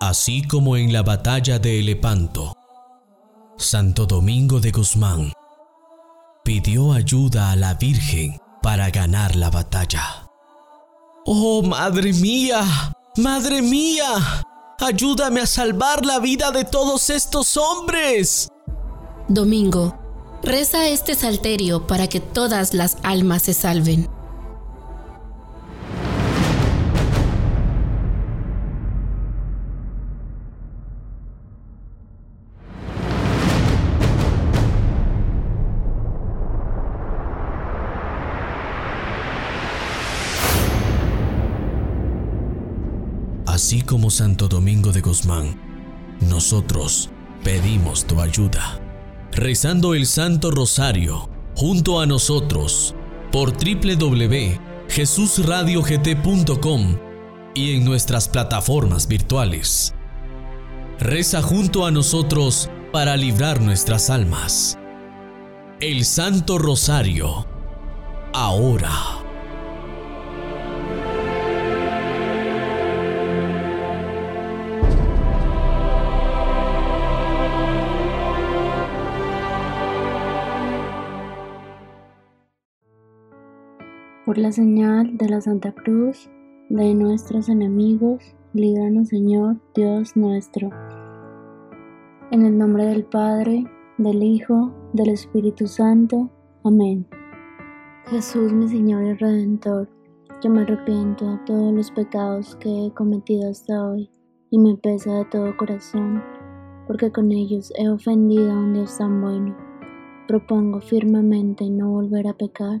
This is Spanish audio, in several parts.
así como en la batalla de Elepanto. Santo Domingo de Guzmán pidió ayuda a la Virgen para ganar la batalla. ¡Oh, madre mía! ¡Madre mía! ¡Ayúdame a salvar la vida de todos estos hombres! Domingo, reza este salterio para que todas las almas se salven. Como Santo Domingo de Guzmán, nosotros pedimos tu ayuda. Rezando el Santo Rosario junto a nosotros por www.jesusradiogt.com y en nuestras plataformas virtuales. Reza junto a nosotros para librar nuestras almas. El Santo Rosario, ahora. Por la señal de la Santa Cruz de nuestros enemigos, líbranos Señor, Dios nuestro. En el nombre del Padre, del Hijo, del Espíritu Santo. Amén. Jesús, mi Señor y Redentor, yo me arrepiento de todos los pecados que he cometido hasta hoy y me pesa de todo corazón, porque con ellos he ofendido a un Dios tan bueno. Propongo firmemente no volver a pecar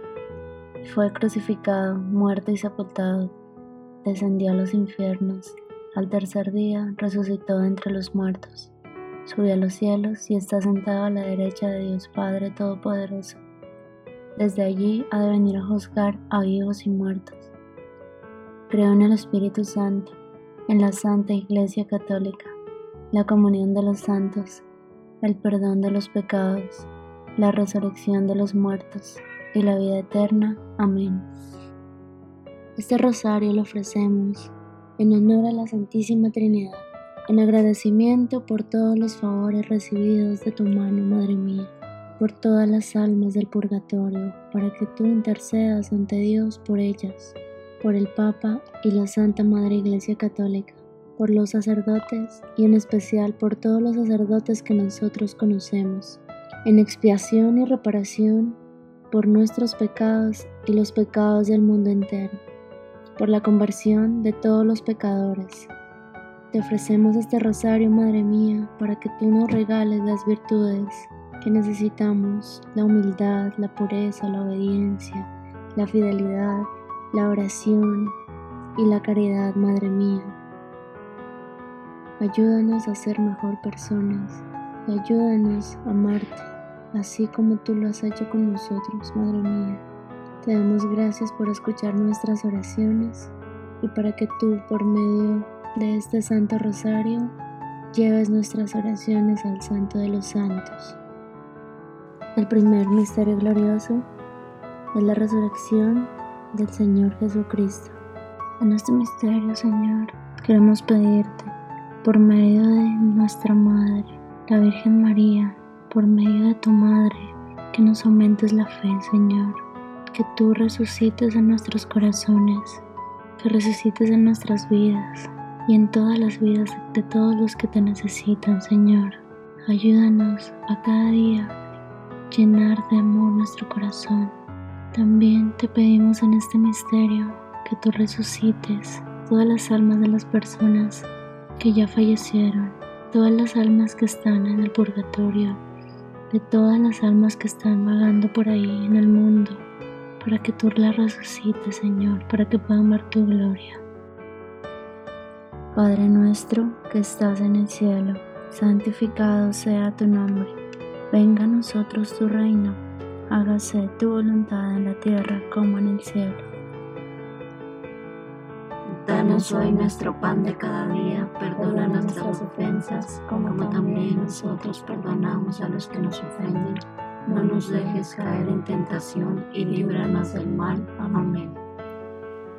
fue crucificado, muerto y sepultado, descendió a los infiernos, al tercer día resucitó entre los muertos, subió a los cielos y está sentado a la derecha de Dios Padre Todopoderoso. Desde allí ha de venir a juzgar a vivos y muertos. Creo en el Espíritu Santo, en la Santa Iglesia Católica, la comunión de los santos, el perdón de los pecados, la resurrección de los muertos y la vida eterna. Amén. Este rosario lo ofrecemos en honor a la Santísima Trinidad, en agradecimiento por todos los favores recibidos de tu mano, Madre mía, por todas las almas del purgatorio, para que tú intercedas ante Dios por ellas, por el Papa y la Santa Madre Iglesia Católica, por los sacerdotes y en especial por todos los sacerdotes que nosotros conocemos, en expiación y reparación por nuestros pecados y los pecados del mundo entero, por la conversión de todos los pecadores. Te ofrecemos este rosario, Madre mía, para que tú nos regales las virtudes que necesitamos, la humildad, la pureza, la obediencia, la fidelidad, la oración y la caridad, Madre mía. Ayúdanos a ser mejor personas y ayúdanos a amarte así como tú lo has hecho con nosotros, Madre mía. Te damos gracias por escuchar nuestras oraciones y para que tú, por medio de este Santo Rosario, lleves nuestras oraciones al Santo de los Santos. El primer misterio glorioso es la resurrección del Señor Jesucristo. En este misterio, Señor, queremos pedirte, por medio de nuestra Madre, la Virgen María, por medio de tu Madre, que nos aumentes la fe, Señor, que tú resucites en nuestros corazones, que resucites en nuestras vidas y en todas las vidas de todos los que te necesitan, Señor. Ayúdanos a cada día llenar de amor nuestro corazón. También te pedimos en este misterio que tú resucites todas las almas de las personas que ya fallecieron, todas las almas que están en el purgatorio de todas las almas que están vagando por ahí en el mundo, para que tú las resucites, Señor, para que puedan ver tu gloria. Padre nuestro que estás en el cielo, santificado sea tu nombre, venga a nosotros tu reino, hágase tu voluntad en la tierra como en el cielo. Danos hoy nuestro pan de cada día, perdona nuestras ofensas, como también nosotros perdonamos a los que nos ofenden. No nos dejes caer en tentación y líbranos del mal. Amén.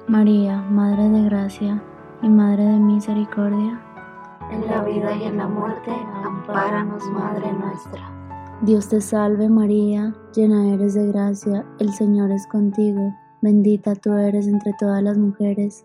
María, Madre de Gracia y Madre de Misericordia, en la vida y en la muerte, ampáranos, Madre nuestra. Dios te salve María, llena eres de gracia, el Señor es contigo, bendita tú eres entre todas las mujeres,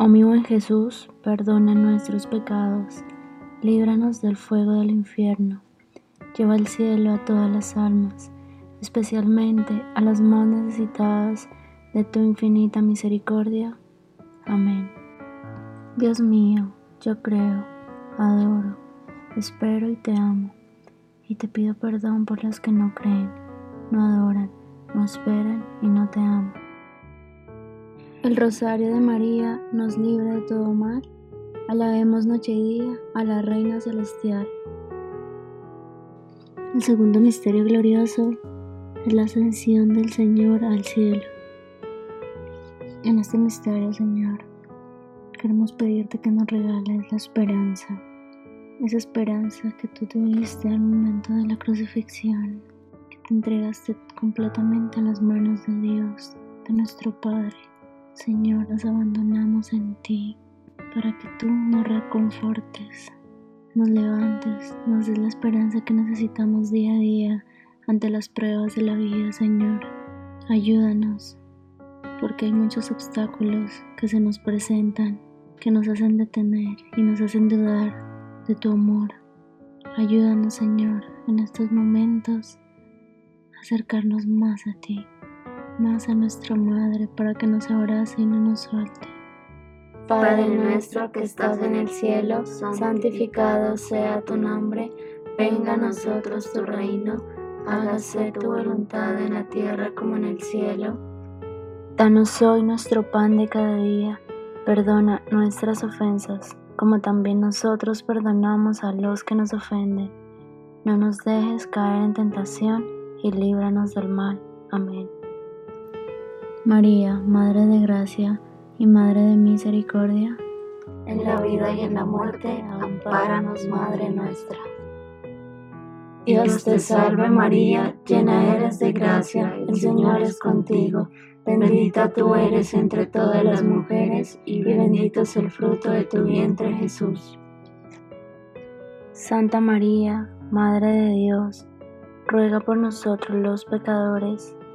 Oh mi buen Jesús, perdona nuestros pecados, líbranos del fuego del infierno, lleva al cielo a todas las almas, especialmente a las más necesitadas de tu infinita misericordia. Amén. Dios mío, yo creo, adoro espero y te amo, y te pido perdón por los que no creen, no adoran, no esperan y no te aman. El rosario de María nos libra de todo mal. Alabemos noche y día a la Reina Celestial. El segundo misterio glorioso es la ascensión del Señor al cielo. En este misterio, Señor, queremos pedirte que nos regales la esperanza esa esperanza que tú tuviste al momento de la crucifixión, que te entregaste completamente a las manos de Dios, de nuestro Padre. Señor, nos abandonamos en ti para que tú nos reconfortes, nos levantes, nos des la esperanza que necesitamos día a día ante las pruebas de la vida, Señor. Ayúdanos, porque hay muchos obstáculos que se nos presentan, que nos hacen detener y nos hacen dudar de tu amor. Ayúdanos, Señor, en estos momentos a acercarnos más a ti, más a nuestra Madre, para que nos abrace y no nos suelte. Padre nuestro que estás en el cielo, santificado sea tu nombre, venga a nosotros tu reino, hágase tu voluntad en la tierra como en el cielo. Danos hoy nuestro pan de cada día, perdona nuestras ofensas, como también nosotros perdonamos a los que nos ofenden. No nos dejes caer en tentación y líbranos del mal. Amén. María, Madre de Gracia, y Madre de Misericordia, en la vida y en la muerte, ampáranos, Madre nuestra. Dios te salve María, llena eres de gracia, el Señor es contigo, bendita tú eres entre todas las mujeres y bendito es el fruto de tu vientre Jesús. Santa María, Madre de Dios, ruega por nosotros los pecadores,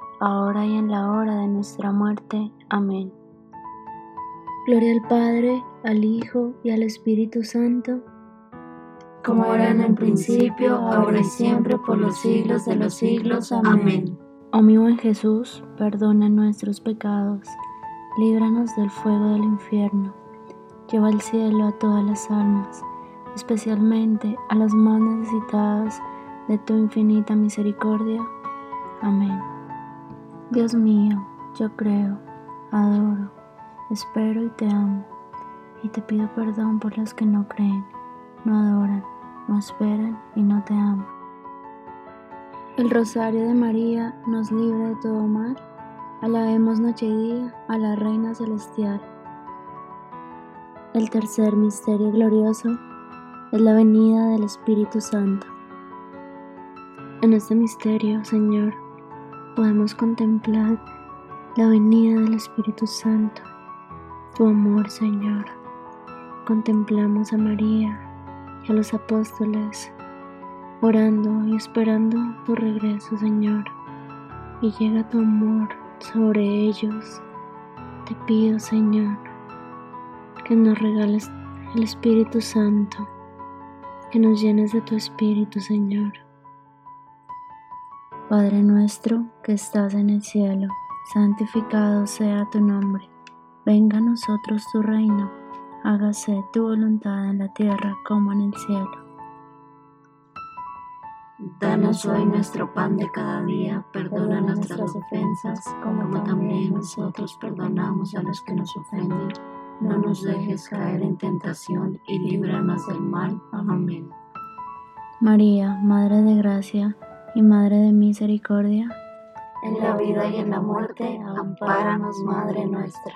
ahora y en la hora de nuestra muerte. Amén. Gloria al Padre, al Hijo y al Espíritu Santo, como era en el principio, ahora y siempre, por los siglos de los siglos. Amén. Oh mi buen Jesús, perdona nuestros pecados, líbranos del fuego del infierno, lleva al cielo a todas las almas, especialmente a las más necesitadas de tu infinita misericordia. Amén. Dios mío, yo creo, adoro, espero y te amo, y te pido perdón por los que no creen, no adoran, no esperan y no te aman. El rosario de María nos libre de todo mal Alabemos noche y día a la Reina Celestial. El tercer misterio glorioso es la venida del Espíritu Santo. En este misterio, Señor, podemos contemplar la venida del Espíritu Santo, tu amor, Señor. Contemplamos a María y a los apóstoles orando y esperando tu regreso, Señor. Y llega tu amor sobre ellos. Te pido, Señor, que nos regales el Espíritu Santo, que nos llenes de tu Espíritu, Señor. Padre nuestro que estás en el cielo, santificado sea tu nombre. Venga a nosotros tu reino, hágase tu voluntad en la tierra como en el cielo. Danos hoy nuestro pan de cada día, perdona nuestras ofensas, como también nosotros perdonamos a los que nos ofenden. No nos dejes caer en tentación y líbranos del mal. Amén. María, Madre de Gracia y Madre de Misericordia, en la vida y en la muerte, ampáranos, Madre nuestra.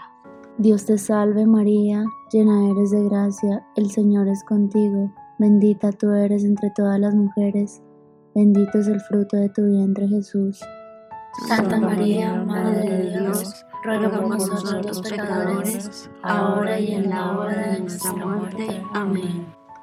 Dios te salve María, llena eres de gracia, el Señor es contigo, bendita tú eres entre todas las mujeres Bendito es el fruto de tu vientre Jesús. Santa María, Madre de Dios, ruega por nosotros los pecadores, ahora y en la hora de nuestra muerte. Amén.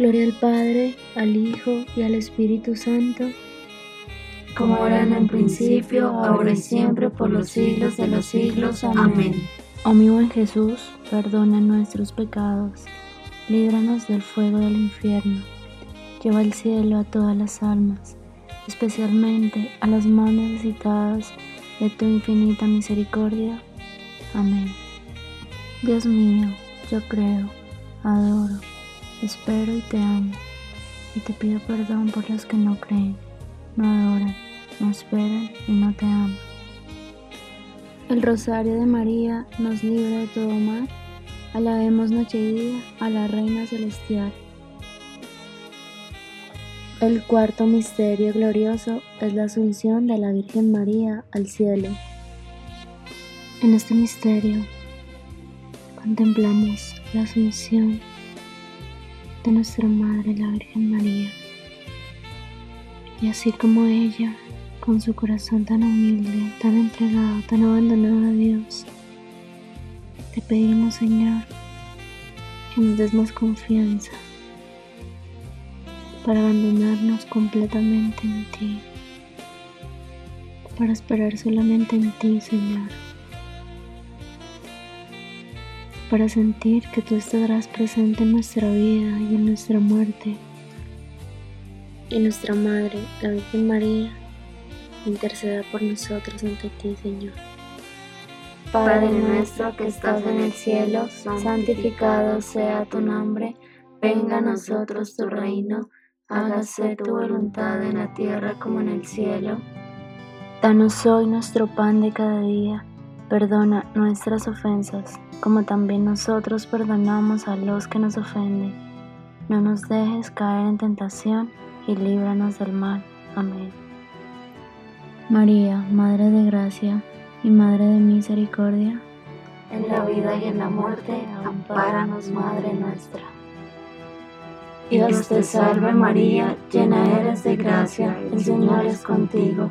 Gloria al Padre, al Hijo y al Espíritu Santo, como era en el principio, ahora y siempre, por los siglos de los siglos. Amén. Oh mi buen Jesús, perdona nuestros pecados, líbranos del fuego del infierno, lleva al cielo a todas las almas, especialmente a las más necesitadas de tu infinita misericordia. Amén. Dios mío, yo creo, adoro Espero y te amo, y te pido perdón por los que no creen, no adoran, no esperan y no te aman. El rosario de María nos libra de todo mal. Alabemos noche y día a la Reina Celestial. El cuarto misterio glorioso es la asunción de la Virgen María al cielo. En este misterio contemplamos la asunción de nuestra Madre la Virgen María. Y así como ella, con su corazón tan humilde, tan entregado, tan abandonado a Dios, te pedimos Señor que nos des más confianza para abandonarnos completamente en ti, para esperar solamente en ti, Señor. Para sentir que tú estarás presente en nuestra vida y en nuestra muerte. Y nuestra Madre, la Virgen María, interceda por nosotros ante ti, Señor. Padre nuestro que estás en el cielo, santificado sea tu nombre, venga a nosotros tu reino, hágase tu voluntad en la tierra como en el cielo. Danos hoy nuestro pan de cada día, perdona nuestras ofensas como también nosotros perdonamos a los que nos ofenden. No nos dejes caer en tentación y líbranos del mal. Amén. María, Madre de Gracia y Madre de Misericordia, en la vida y en la muerte, ampáranos, Madre nuestra. Dios te salve María, llena eres de gracia, el Señor es contigo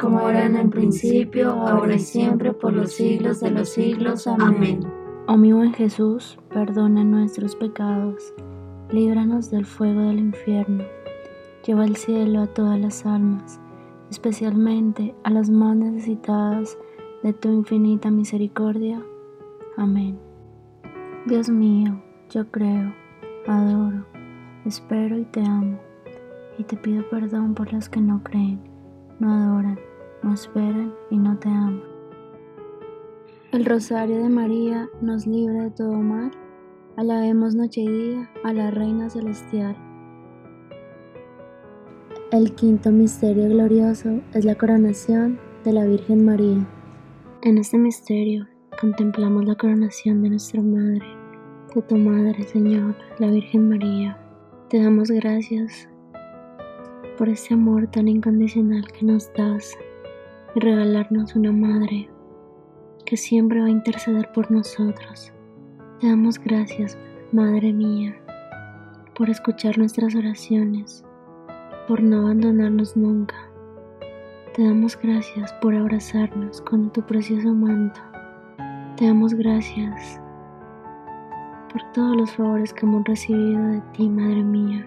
como era en el principio, ahora y siempre, por los siglos de los siglos. Amén. Oh mi buen Jesús, perdona nuestros pecados, líbranos del fuego del infierno, lleva al cielo a todas las almas, especialmente a las más necesitadas de tu infinita misericordia. Amén. Dios mío, yo creo, adoro, espero y te amo, y te pido perdón por los que no creen, no adoran, no esperan y no te aman. El rosario de María nos libra de todo mal. Alabemos noche y día a la Reina Celestial. El quinto misterio glorioso es la coronación de la Virgen María. En este misterio contemplamos la coronación de nuestra Madre, de tu Madre, Señor, la Virgen María. Te damos gracias por ese amor tan incondicional que nos das y regalarnos una Madre que siempre va a interceder por nosotros. Te damos gracias, Madre mía, por escuchar nuestras oraciones, por no abandonarnos nunca. Te damos gracias por abrazarnos con tu precioso manto te damos gracias por todos los favores que hemos recibido de ti, Madre mía.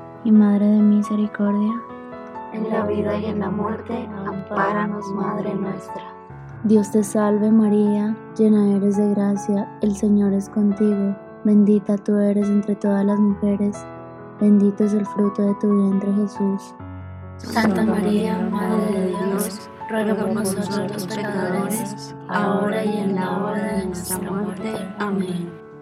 y Madre de Misericordia, en la vida y en la muerte, ampáranos, Madre nuestra. Dios te salve María, llena eres de gracia, el Señor es contigo, bendita tú eres entre todas las mujeres, bendito es el fruto de tu vientre Jesús. Santa María, Madre de Dios, ruega por nosotros los pecadores, ahora y en la hora de nuestra muerte. Amén.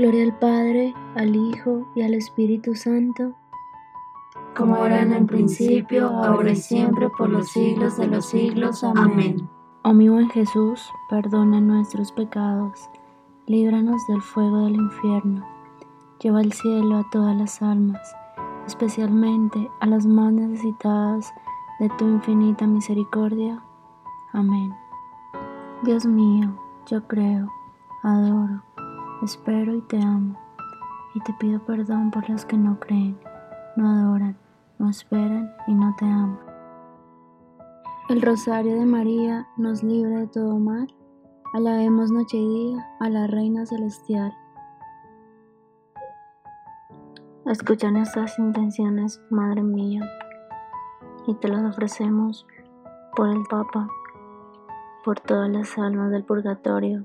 Gloria al Padre, al Hijo y al Espíritu Santo, como era en el principio, ahora y siempre, por los siglos de los siglos. Amén. Oh mi buen Jesús, perdona nuestros pecados, líbranos del fuego del infierno, lleva al cielo a todas las almas, especialmente a las más necesitadas de tu infinita misericordia. Amén. Dios mío, yo creo, adoro espero y te amo, y te pido perdón por los que no creen, no adoran, no esperan y no te aman. El rosario de María nos libre de todo mal. Alabemos noche y día a la Reina Celestial. Escucha nuestras intenciones, Madre mía, y te las ofrecemos por el Papa, por todas las almas del purgatorio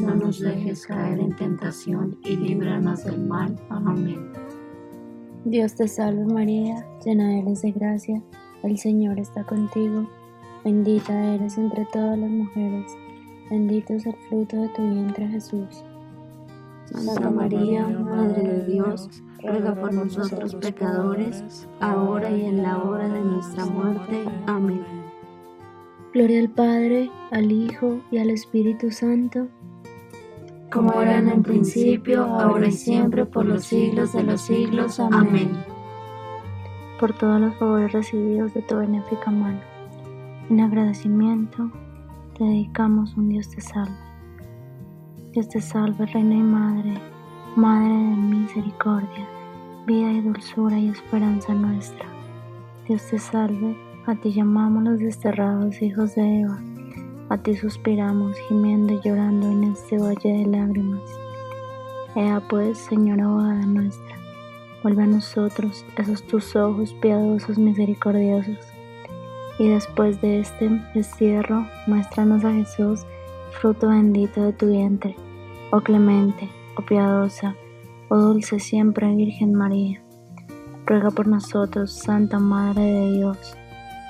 no nos dejes caer en tentación y líbranos del mal. Amén. Dios te salve María, llena eres de gracia, el Señor está contigo, bendita eres entre todas las mujeres, bendito es el fruto de tu vientre Jesús. Santa María, Madre de Dios, ruega por nosotros pecadores, ahora y en la hora de nuestra muerte. Amén. Gloria al Padre, al Hijo y al Espíritu Santo como era en el principio, ahora y siempre, por los siglos de los siglos. Amén. Por todos los favores recibidos de tu benéfica mano, en agradecimiento te dedicamos un Dios te salve. Dios te salve, Reina y Madre, Madre de misericordia, vida y dulzura y esperanza nuestra. Dios te salve, a ti llamamos los desterrados hijos de Eva a ti suspiramos, gimiendo y llorando en este valle de lágrimas. Ea pues, Señora abogada nuestra, vuelve a nosotros esos tus ojos piadosos, misericordiosos, y después de este destierro, muéstranos a Jesús, fruto bendito de tu vientre, oh clemente, oh piadosa, oh dulce siempre Virgen María. Ruega por nosotros, Santa Madre de Dios,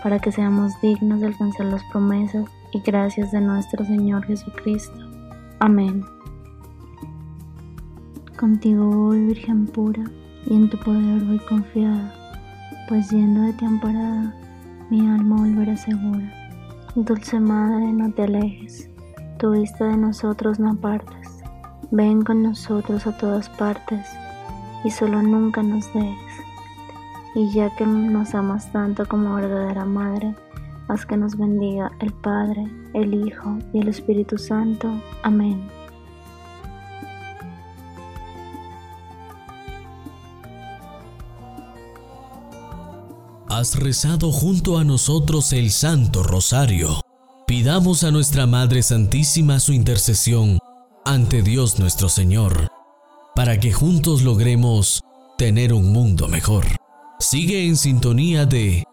para que seamos dignos de alcanzar las promesas y gracias de nuestro Señor Jesucristo. Amén. Contigo voy, Virgen pura, y en tu poder voy confiada, pues yendo de ti amparada, mi alma volverá segura. Dulce Madre, no te alejes, tu vista de nosotros no apartes. Ven con nosotros a todas partes, y solo nunca nos dejes. Y ya que nos amas tanto como verdadera Madre, haz que nos bendiga el Padre, el Hijo y el Espíritu Santo. Amén. Has rezado junto a nosotros el Santo Rosario. Pidamos a nuestra Madre Santísima su intercesión ante Dios nuestro Señor, para que juntos logremos tener un mundo mejor. Sigue en sintonía de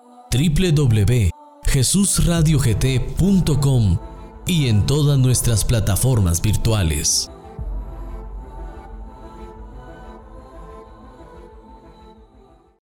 www.jesusradiogt.com y en todas nuestras plataformas virtuales.